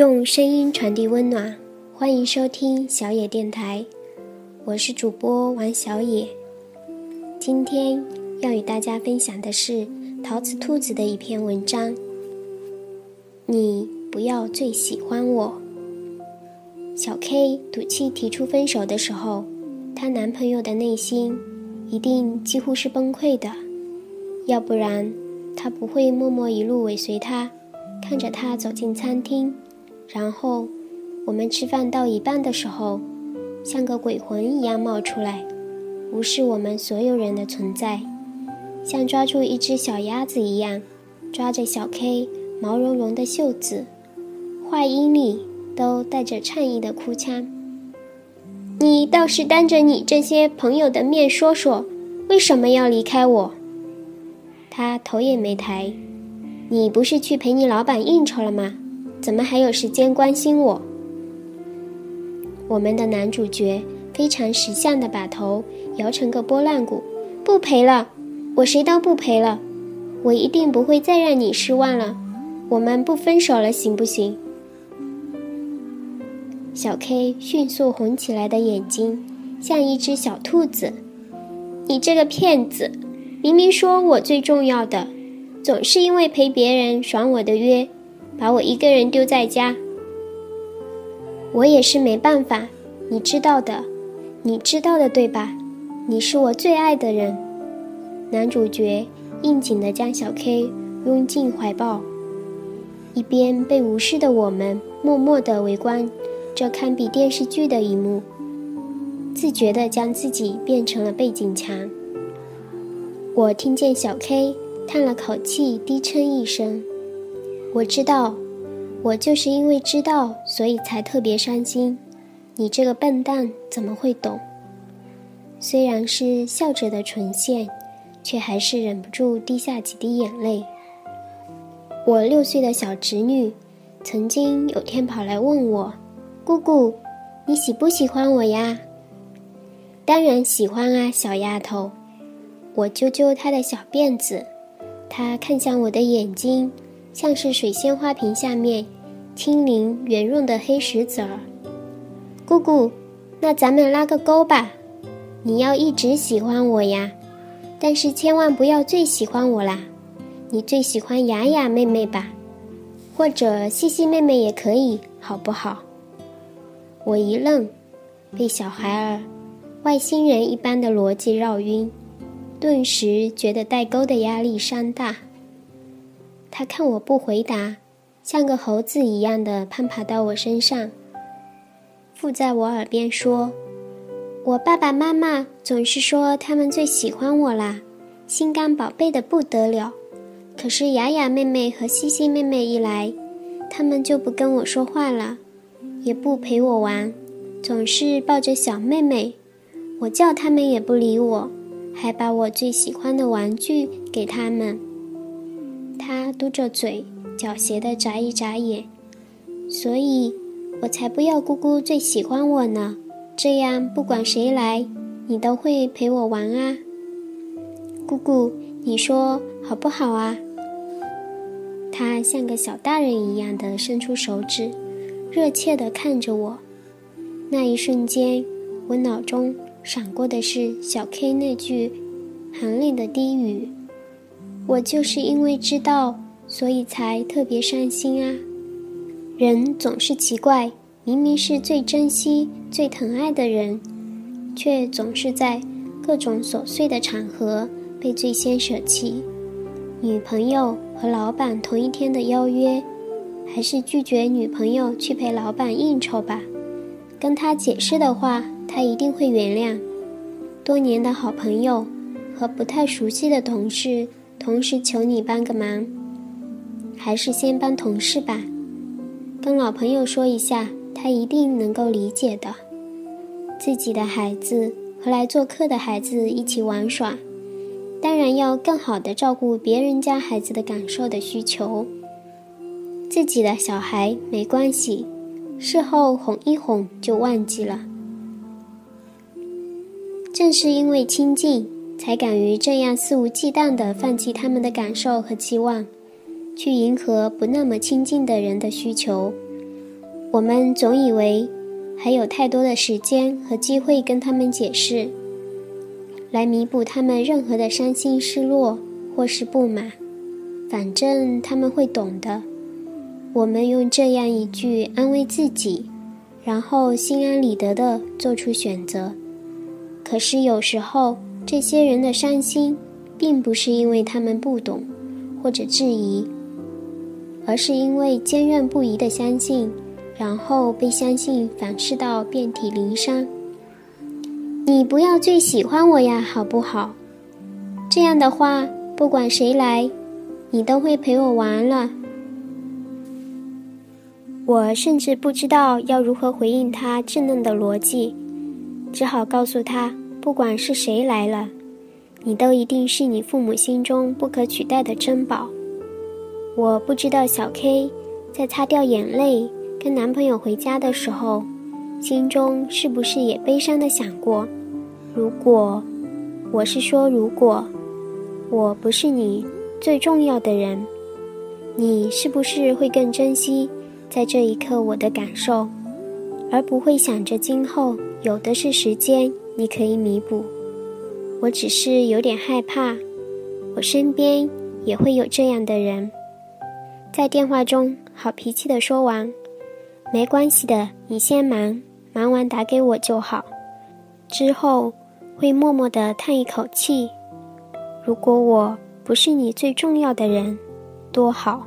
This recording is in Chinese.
用声音传递温暖，欢迎收听小野电台，我是主播王小野。今天要与大家分享的是陶瓷兔子的一篇文章。你不要最喜欢我。小 K 赌气提出分手的时候，她男朋友的内心一定几乎是崩溃的，要不然他不会默默一路尾随她，看着她走进餐厅。然后，我们吃饭到一半的时候，像个鬼魂一样冒出来，无视我们所有人的存在，像抓住一只小鸭子一样，抓着小 K 毛茸茸的袖子，话音里都带着颤意的哭腔。你倒是当着你这些朋友的面说说，为什么要离开我？他头也没抬，你不是去陪你老板应酬了吗？怎么还有时间关心我？我们的男主角非常识相的把头摇成个拨浪鼓，不陪了，我谁都不陪了，我一定不会再让你失望了，我们不分手了，行不行？小 K 迅速红起来的眼睛像一只小兔子，你这个骗子，明明说我最重要的，总是因为陪别人爽我的约。把我一个人丢在家，我也是没办法，你知道的，你知道的对吧？你是我最爱的人。男主角应景的将小 K 拥进怀抱，一边被无视的我们默默的围观这堪比电视剧的一幕，自觉的将自己变成了背景墙。我听见小 K 叹了口气，低嗔一声。我知道，我就是因为知道，所以才特别伤心。你这个笨蛋怎么会懂？虽然是笑着的唇线，却还是忍不住滴下几滴眼泪。我六岁的小侄女，曾经有天跑来问我：“姑姑，你喜不喜欢我呀？”“当然喜欢啊，小丫头。”我揪揪她的小辫子，她看向我的眼睛。像是水仙花瓶下面轻灵圆润的黑石子儿，姑姑，那咱们拉个钩吧。你要一直喜欢我呀，但是千万不要最喜欢我啦。你最喜欢雅雅妹妹吧，或者西西妹妹也可以，好不好？我一愣，被小孩儿、外星人一般的逻辑绕晕，顿时觉得代沟的压力山大。他看我不回答，像个猴子一样的攀爬到我身上，附在我耳边说：“我爸爸妈妈总是说他们最喜欢我啦，心肝宝贝的不得了。可是雅雅妹妹和西西妹妹一来，他们就不跟我说话了，也不陪我玩，总是抱着小妹妹。我叫他们也不理我，还把我最喜欢的玩具给他们。”他嘟着嘴，狡黠的眨一眨眼，所以我才不要姑姑最喜欢我呢。这样不管谁来，你都会陪我玩啊。姑姑，你说好不好啊？他像个小大人一样的伸出手指，热切的看着我。那一瞬间，我脑中闪过的是小 K 那句含泪的低语。我就是因为知道，所以才特别伤心啊！人总是奇怪，明明是最珍惜、最疼爱的人，却总是在各种琐碎的场合被最先舍弃。女朋友和老板同一天的邀约，还是拒绝女朋友去陪老板应酬吧？跟他解释的话，他一定会原谅。多年的好朋友和不太熟悉的同事。同时求你帮个忙，还是先帮同事吧。跟老朋友说一下，他一定能够理解的。自己的孩子和来做客的孩子一起玩耍，当然要更好的照顾别人家孩子的感受的需求。自己的小孩没关系，事后哄一哄就忘记了。正是因为亲近。才敢于这样肆无忌惮地放弃他们的感受和期望，去迎合不那么亲近的人的需求，我们总以为还有太多的时间和机会跟他们解释，来弥补他们任何的伤心失落或是不满。反正他们会懂的。我们用这样一句安慰自己，然后心安理得地做出选择。可是有时候，这些人的伤心，并不是因为他们不懂或者质疑，而是因为坚韧不移的相信。然后被相信反噬到遍体鳞伤。你不要最喜欢我呀，好不好？这样的话，不管谁来，你都会陪我玩了。我甚至不知道要如何回应他稚嫩的逻辑，只好告诉他：不管是谁来了，你都一定是你父母心中不可取代的珍宝。我不知道小 K 在擦掉眼泪。跟男朋友回家的时候，心中是不是也悲伤的想过？如果，我是说，如果我不是你最重要的人，你是不是会更珍惜在这一刻我的感受，而不会想着今后有的是时间你可以弥补？我只是有点害怕，我身边也会有这样的人，在电话中好脾气的说完。没关系的，你先忙，忙完打给我就好。之后会默默的叹一口气。如果我不是你最重要的人，多好。